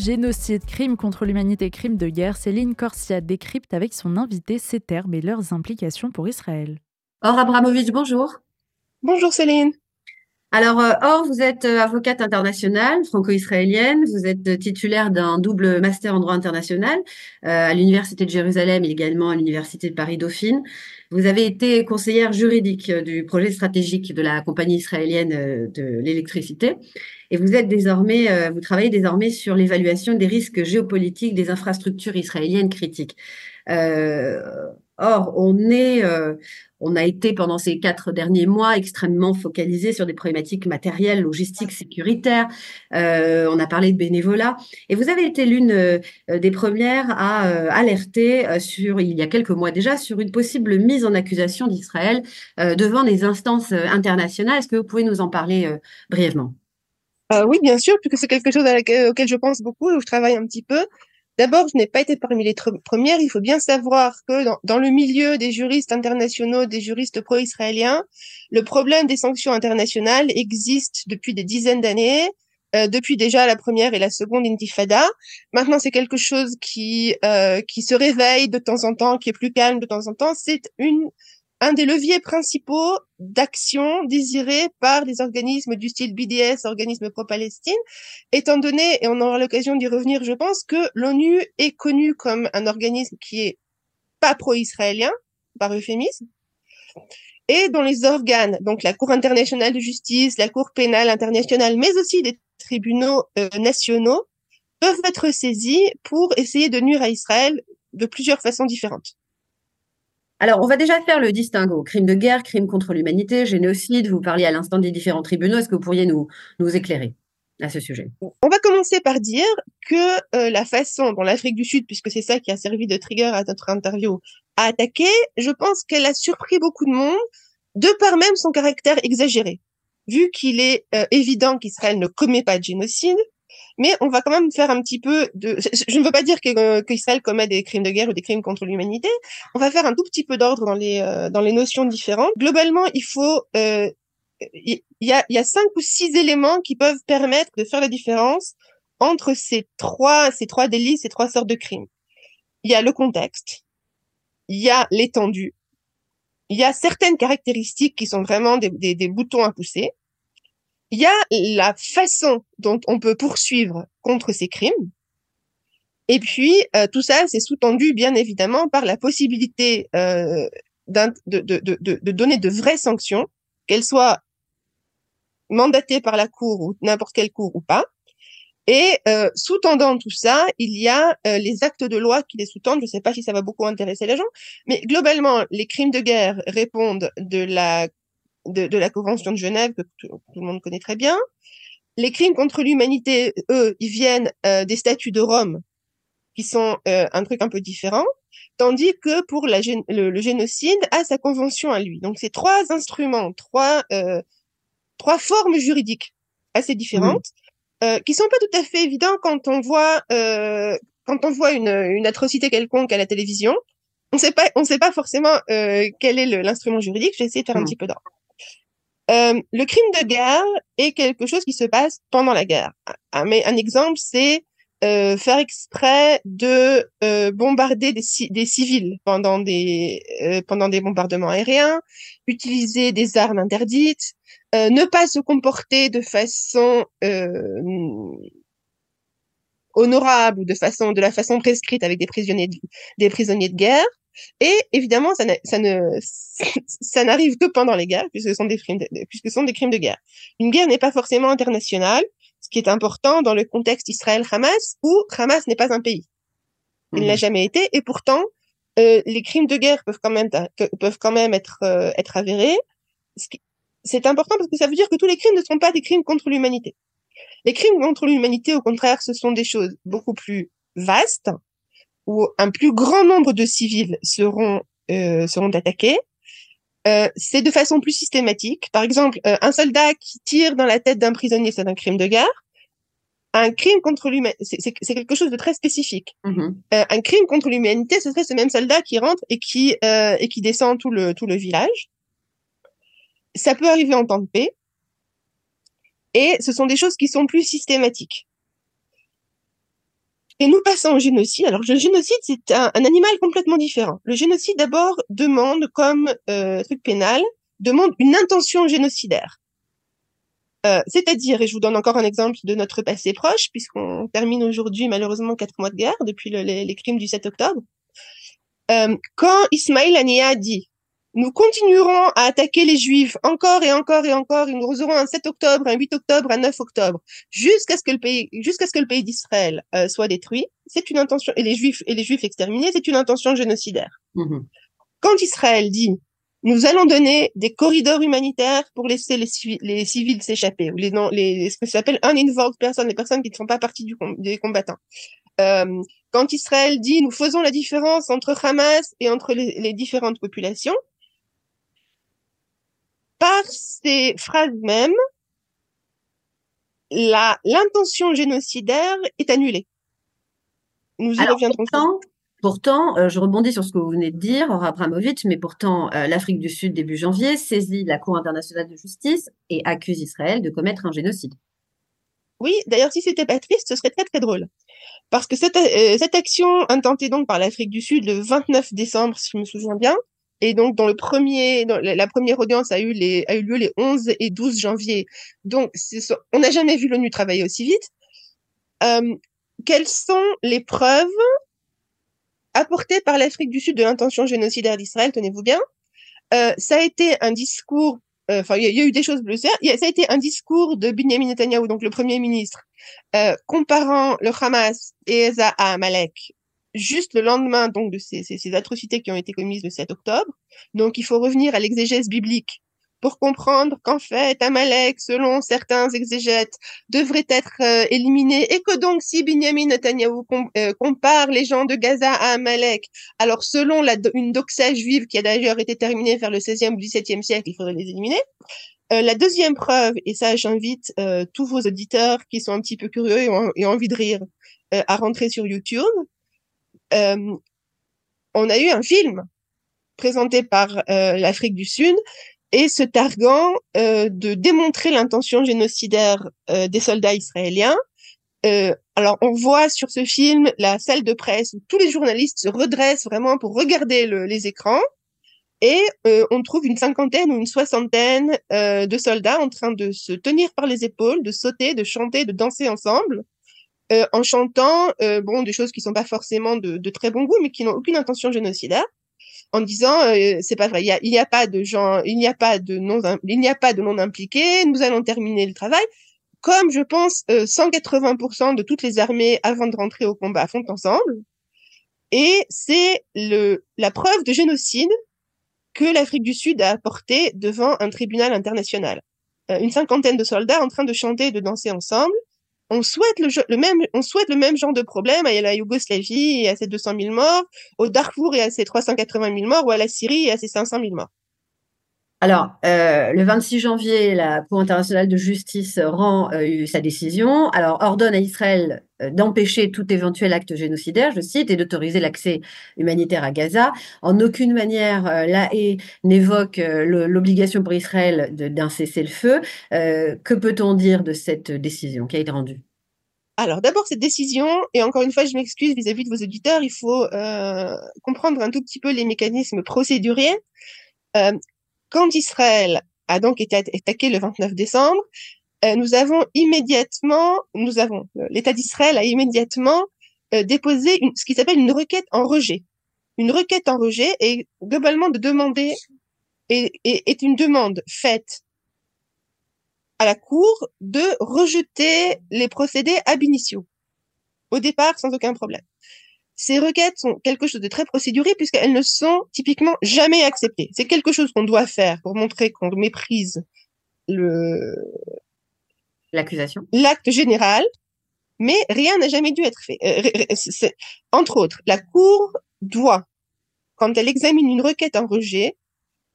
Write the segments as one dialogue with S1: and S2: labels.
S1: génocide, crime contre l'humanité, crime de guerre, Céline Corsia décrypte avec son invité ces termes et leurs implications pour Israël.
S2: Or Abramovich, bonjour.
S3: Bonjour Céline.
S2: Alors, euh, Or, vous êtes euh, avocate internationale franco-israélienne, vous êtes euh, titulaire d'un double master en droit international à l'Université de Jérusalem et également à l'Université de Paris-Dauphine. Vous avez été conseillère juridique du projet stratégique de la compagnie israélienne de l'électricité et vous êtes désormais, vous travaillez désormais sur l'évaluation des risques géopolitiques des infrastructures israéliennes critiques. Or, on est, euh, on a été pendant ces quatre derniers mois extrêmement focalisé sur des problématiques matérielles, logistiques, sécuritaires. Euh, on a parlé de bénévolat. Et vous avez été l'une euh, des premières à alerter sur, il y a quelques mois déjà, sur une possible mise en accusation d'Israël devant les instances internationales. Est-ce que vous pouvez nous en parler brièvement?
S3: Oui, bien sûr, puisque c'est quelque chose auquel je pense beaucoup et où je travaille un petit peu. D'abord, je n'ai pas été parmi les premières. Il faut bien savoir que dans, le milieu des juristes internationaux, des juristes pro-israéliens, le problème des sanctions internationales existe depuis des dizaines d'années. Euh, depuis déjà la première et la seconde intifada. Maintenant, c'est quelque chose qui euh, qui se réveille de temps en temps, qui est plus calme de temps en temps. C'est une un des leviers principaux d'action désirés par les organismes du style BDS, organismes pro-Palestine, étant donné, et on aura l'occasion d'y revenir, je pense, que l'ONU est connu comme un organisme qui est pas pro-israélien, par euphémisme, et dont les organes, donc la Cour internationale de justice, la Cour pénale internationale, mais aussi des tribunaux euh, nationaux, peuvent être saisis pour essayer de nuire à Israël de plusieurs façons différentes.
S2: Alors, on va déjà faire le distinguo. Crime de guerre, crime contre l'humanité, génocide. Vous parliez à l'instant des différents tribunaux. Est-ce que vous pourriez nous, nous éclairer à ce sujet?
S3: On va commencer par dire que euh, la façon dont l'Afrique du Sud, puisque c'est ça qui a servi de trigger à notre interview, a attaqué, je pense qu'elle a surpris beaucoup de monde, de par même son caractère exagéré. Vu qu'il est euh, évident qu'Israël ne commet pas de génocide, mais on va quand même faire un petit peu de. Je ne veux pas dire euh, qu'Israël commet des crimes de guerre ou des crimes contre l'humanité. On va faire un tout petit peu d'ordre dans les euh, dans les notions différentes. Globalement, il faut euh, il y, a, il y a cinq ou six éléments qui peuvent permettre de faire la différence entre ces trois ces trois délits, ces trois sortes de crimes. Il y a le contexte, il y a l'étendue, il y a certaines caractéristiques qui sont vraiment des, des boutons à pousser, il y a la façon dont on peut poursuivre contre ces crimes. Et puis, euh, tout ça, c'est sous-tendu, bien évidemment, par la possibilité euh, de, de, de, de, donner de vraies sanctions, qu'elles soient mandatées par la Cour ou n'importe quelle Cour ou pas. Et euh, sous-tendant tout ça, il y a euh, les actes de loi qui les sous-tendent. Je ne sais pas si ça va beaucoup intéresser les gens, mais globalement, les crimes de guerre répondent de la de, la Convention de Genève, que tout, le monde connaît très bien. Les crimes contre l'humanité, eux, ils viennent euh, des statuts de Rome, qui sont euh, un truc un peu différent, tandis que pour la, le, génocide a sa convention à lui. Donc c'est trois instruments, trois euh, trois formes juridiques assez différentes, mmh. qui sont pas tout à fait évidents quand on voit quand on voit une, une atrocité quelconque à la télévision. On sait pas, on sait pas forcément quel est l'instrument juridique. J'ai essayé de faire un mmh. petit peu d'ordre. Euh, le crime de guerre est quelque chose qui se passe pendant la guerre. Un, un exemple, c'est euh, faire exprès de euh, bombarder des, civils pendant des bombardements aériens, utiliser des armes interdites, ne pas se comporter de façon honorable ou de façon de la façon prescrite avec des prisonniers de guerre, et évidemment, ça, ça ne, ça n'arrive que pendant les guerres, puisque ce sont des crimes de, puisque ce sont des crimes de guerre. Une guerre n'est pas forcément internationale, ce qui est important dans le contexte Israël-Hamas, où Hamas n'est pas un pays. Il ne l'a mmh. jamais été, et pourtant, euh, les crimes de guerre peuvent quand même, peuvent quand même être, euh, être avérés. C'est important parce que ça veut dire que tous les crimes ne sont pas des crimes contre l'humanité. Les crimes contre l'humanité, au contraire, ce sont des choses beaucoup plus vastes, où un plus grand nombre de civils seront euh, seront attaqués. Euh, c'est de façon plus systématique. Par exemple, euh, un soldat qui tire dans la tête d'un prisonnier, c'est un crime de guerre. Un crime contre l'humanité, c'est quelque chose de très spécifique. Mm-hmm. Un crime contre l'humanité, ce serait ce même soldat qui rentre et qui euh, et qui descend tout le tout le village. Ça peut arriver en temps de paix. Et ce sont des choses qui sont plus systématiques. Et nous passons au génocide. Alors le génocide, c'est un, animal complètement différent. Le génocide, d'abord, demande, comme euh, truc pénal, demande une intention génocidaire. Euh, c'est-à-dire, et je vous donne encore un exemple de notre passé proche, puisqu'on termine aujourd'hui malheureusement quatre mois de guerre depuis les, crimes du 7 octobre. Euh, quand Ismaël Haniyeh dit nous continuerons à attaquer les Juifs encore et encore et encore. Et nous aurons un 7 octobre, un 8 octobre, un 9 octobre, jusqu'à ce que le pays, jusqu'à ce que le pays d'Israël euh, soit détruit. C'est une intention et les Juifs et les Juifs exterminés, c'est une intention génocidaire. Mm-hmm. Quand Israël dit nous allons donner des corridors humanitaires pour laisser les, les civils s'échapper, ou les, non, les, ce que s'appelle uninvolved personnes, les personnes qui ne font pas partie du, des combattants. Euh, quand Israël dit nous faisons la différence entre Hamas et entre les, les différentes populations, par ces phrases mêmes, la l'intention génocidaire est annulée.
S2: Nous y reviendrons. Pourtant, pourtant euh, je rebondis sur ce que vous venez de dire, Abramovich, mais pourtant, euh, l'Afrique du Sud, début janvier, saisit la Cour internationale de justice et accuse Israël de commettre un génocide.
S3: Oui, d'ailleurs, si c'était pas triste, ce serait très très drôle. Parce que cette, euh, cette action intentée donc par l'Afrique du Sud le 29 décembre, si je me souviens bien, et donc, dans le premier, dans la première audience a eu, les, a eu lieu les 11 et 12 janvier. Donc, on n'a jamais vu l'ONU travailler aussi vite. Euh, quelles sont les preuves apportées par l'Afrique du Sud de l'intention génocidaire d'Israël Tenez-vous bien? Euh, ça a été un discours, euh, enfin, il y, a eu des choses bleues. Ça a été un discours de Benjamin Netanyahu, donc le premier ministre, euh, comparant le Hamas et Eza à Amalek juste le lendemain donc de ces, ces, atrocités qui ont été commises le 7 octobre. Donc il faut revenir à l'exégèse biblique pour comprendre qu'en fait Amalek, selon certains exégètes, devrait être euh, éliminé et que donc si Binyamin Netanyahu euh, compare les gens de Gaza à Amalek, alors selon la, une doxa juive qui a d'ailleurs été terminée vers le 16e ou 17e siècle, il faudrait les éliminer. Euh, la deuxième preuve, et ça j'invite tous vos auditeurs qui sont un petit peu curieux et ont, et ont envie de rire à rentrer sur YouTube, euh, on a eu un film présenté par euh, l'Afrique du Sud et se targuant euh, de démontrer l'intention génocidaire des soldats israéliens. alors on voit sur ce film la salle de presse où tous les journalistes se redressent vraiment pour regarder les écrans et on trouve une cinquantaine ou une soixantaine de soldats en train de se tenir par les épaules, de sauter, de chanter, de danser ensemble euh, en chantant euh, bon des choses qui sont pas forcément de, de très bon goût, mais qui n'ont aucune intention génocidaire, en disant euh, c'est pas vrai, il y a, a pas de gens, il n'y a pas de non, il n'y a pas de non impliqués, nous allons terminer le travail. Comme je pense 180% de toutes les armées avant de rentrer au combat font ensemble, et c'est le la preuve de génocide que l'Afrique du Sud a apporté devant un tribunal international. une cinquantaine de soldats en train de chanter et de danser ensemble on souhaite le, même, genre de problème à la Yougoslavie et à ses 200 000 morts, au Darfour et à ses 380 000 morts, ou à la Syrie et à ses 500 000 morts.
S2: Alors, euh, le 26 janvier, la Cour internationale de justice rend euh, sa décision. Alors, ordonne à Israël euh, d'empêcher tout éventuel acte génocidaire, je cite, et d'autoriser l'accès humanitaire à Gaza. En aucune manière, la n'évoque l'obligation pour Israël d'un cessez-le-feu. que peut-on dire de cette décision qui a été rendue?
S3: Alors d'abord cette décision, et encore une fois je m'excuse vis-à-vis de vos auditeurs, il faut comprendre un tout petit peu les mécanismes procéduriers. Quand Israël a donc été attaqué le 29 décembre, euh, nous avons immédiatement, nous avons, euh, l'État d'Israël a immédiatement euh, déposé ce qui s'appelle une requête en rejet. Une requête en rejet est globalement de demander, est, est une demande faite à la Cour de rejeter les procédés ab initio. Au départ, sans aucun problème. Ces requêtes sont quelque chose de très procéduré puisqu'elles ne sont typiquement jamais acceptées. C'est quelque chose qu'on doit faire pour montrer qu'on méprise le
S2: l'accusation,
S3: l'acte général, mais rien n'a jamais dû être fait. Euh, entre autres, la Cour doit, quand elle examine une requête en rejet,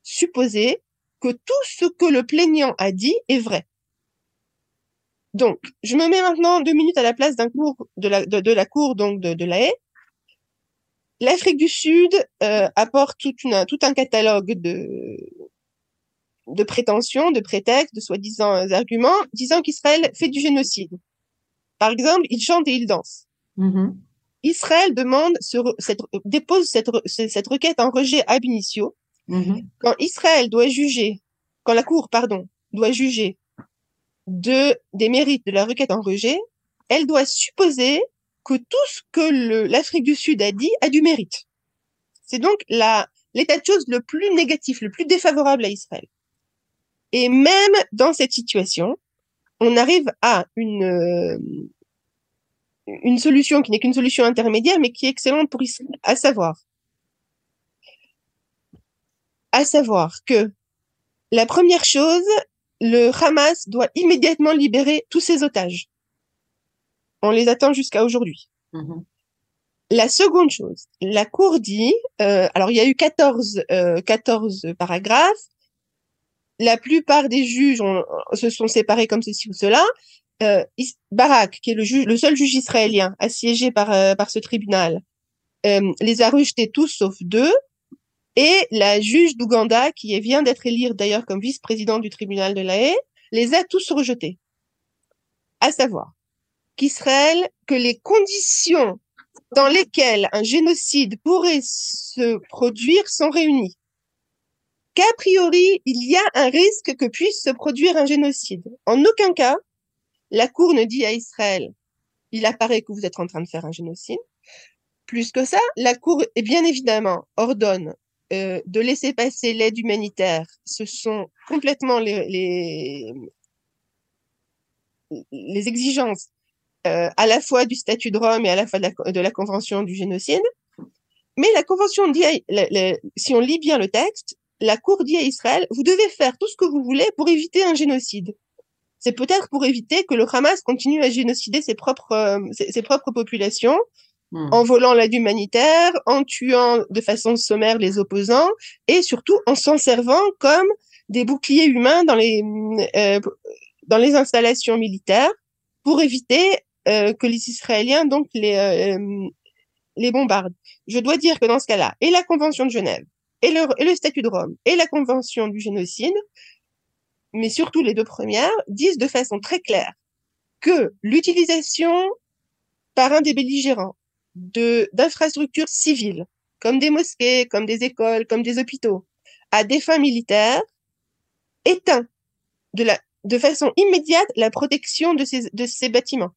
S3: supposer que tout ce que le plaignant a dit est vrai. Donc, je me mets maintenant deux minutes à la place d'un cours de la, de, la cour donc de, de la haie. L'Afrique du Sud euh, apporte tout, une, tout un catalogue de, de prétentions, de prétextes, de soi-disant arguments, disant qu'Israël fait du génocide. Par exemple, il chante et il danse. Mm-hmm. Israël demande cette, dépose cette, cette requête en rejet ab initio. Mm-hmm. Quand Israël doit juger, quand la Cour, pardon, doit juger de, des mérites de la requête en rejet, elle doit supposer que tout ce que l'Afrique du Sud a dit a du mérite. C'est donc l'état de choses le plus négatif, le plus défavorable à Israël. Et même dans cette situation, on arrive à une, euh, une solution qui n'est qu'une solution intermédiaire, mais qui est excellente pour Israël, à savoir, à savoir que la première chose, le Hamas doit immédiatement libérer tous ses otages. On les attend jusqu'à aujourd'hui. Mm-hmm. La seconde chose, la Cour dit, euh, alors il y a eu 14, euh, 14 paragraphes, la plupart des juges se sont séparés comme ceci ou cela. Euh, Barak, qui est le, juge, le seul juge israélien assiégé par, euh, par ce tribunal, euh, les a rejetés tous sauf deux. Et la juge d'Ouganda, qui vient d'être élire d'ailleurs comme vice-présidente du tribunal de la Haye, les a tous rejetés. À savoir qu'Israël, que les conditions dans lesquelles un génocide pourrait se produire sont réunies. Qu'a priori, il y a un risque que puisse se produire un génocide. En aucun cas, la Cour ne dit à Israël, il apparaît que vous êtes en train de faire un génocide. Plus que ça, la Cour, bien évidemment, ordonne euh, de laisser passer l'aide humanitaire. Ce sont complètement les, exigences euh, à la fois du statut de Rome et à la fois de la, de la Convention du génocide. Mais la Convention dit, si on lit bien le texte, la Cour dit à Israël, vous devez faire tout ce que vous voulez pour éviter un génocide. C'est peut-être pour éviter que le Hamas continue à génocider ses propres, euh, ses, propres populations, hmm. en volant l'aide humanitaire, en tuant de façon sommaire les opposants, et surtout en s'en servant comme des boucliers humains dans les, euh, dans les installations militaires pour éviter euh, que les Israéliens donc les, euh, les bombardent. Je dois dire que dans ce cas-là, et la Convention de Genève, et le, et le statut de Rome, et la Convention du génocide, mais surtout les deux premières, disent de façon très claire que l'utilisation par un des belligérants de d'infrastructures civiles, comme des mosquées, comme des écoles, comme des hôpitaux, à des fins militaires, éteint de la de façon immédiate la protection de ces, de ces bâtiments.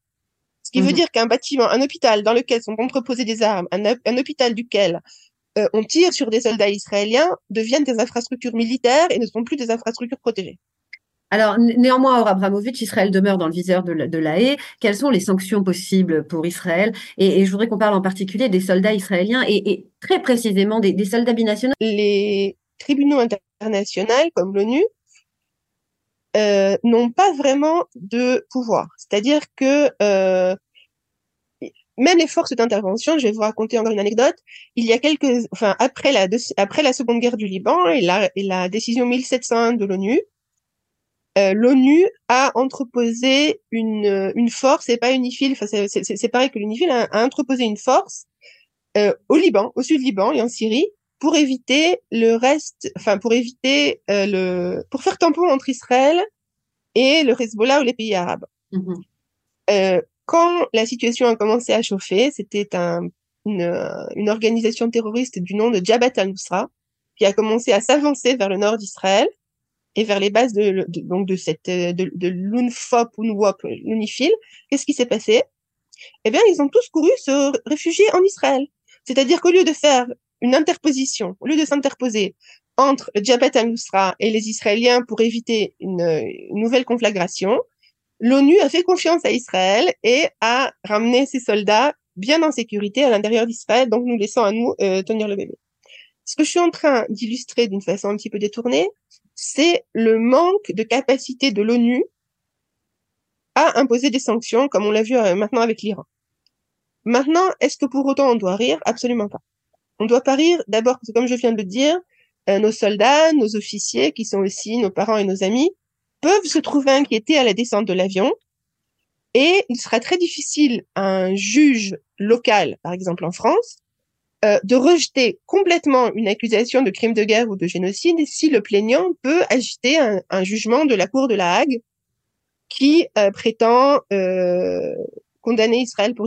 S3: Ce qui veut mhm. dire qu'un bâtiment, un hôpital dans lequel sont entreposées des armes, un, hôpital duquel euh, on tire sur des soldats israéliens, deviennent des infrastructures militaires et ne sont plus des infrastructures protégées.
S2: Alors, néanmoins, Or Abramovich, Israël demeure dans le viseur de la, de haie. Quelles sont les sanctions possibles pour Israël? Et, je voudrais qu'on parle en particulier des soldats israéliens et, très précisément des, soldats binationaux.
S3: Les tribunaux internationaux, comme l'ONU, euh, n'ont pas vraiment de pouvoir. C'est-à-dire que euh, même les forces d'intervention, je vais vous raconter encore une anecdote. Il y a quelques, enfin après la après la Seconde Guerre du Liban et la, et la décision 1701 de l'ONU, euh, l'ONU a entreposé une une force et pas UNIFIL. Enfin c'est pareil que l'UNIFIL a, a, entreposé une force euh, au Liban, au sud Liban et en Syrie pour éviter le reste, enfin pour éviter euh, le, pour faire tampon entre Israël et le Hezbollah ou les pays arabes. Mm-hmm. Euh, quand la situation a commencé à chauffer, c'était un, une, une, organisation terroriste du nom de Jabhat al-Nusra qui a commencé à s'avancer vers le nord d'Israël et vers les bases de, donc de cette de, de l'UNFOP, UNWOP, l'UNIFIL. Qu'est-ce qui s'est passé? Eh bien, ils ont tous couru se réfugier en Israël. C'est-à-dire qu'au lieu de faire une interposition, au lieu de s'interposer entre Jabhat al-Nusra et les Israéliens pour éviter une, nouvelle conflagration, l'ONU a fait confiance à Israël et a ramené ses soldats bien en sécurité à l'intérieur d'Israël, donc nous laissant à nous euh, tenir le bébé. Ce que je suis en train d'illustrer d'une façon un petit peu détournée, c'est le manque de capacité de l'ONU à imposer des sanctions, comme on l'a vu euh, maintenant avec l'Iran. Maintenant, est-ce que pour autant on doit rire? Absolument pas. On doit pas rire d'abord parce que comme je viens de le dire, euh, nos soldats, nos officiers, qui sont aussi nos parents et nos amis, peuvent se trouver inquiétés à la descente de l'avion. Et il sera très difficile à un juge local, par exemple en France, euh, de rejeter complètement une accusation de crime de guerre ou de génocide si le plaignant peut agiter un, jugement de la Cour de la Hague qui euh, prétend condamner Israël pour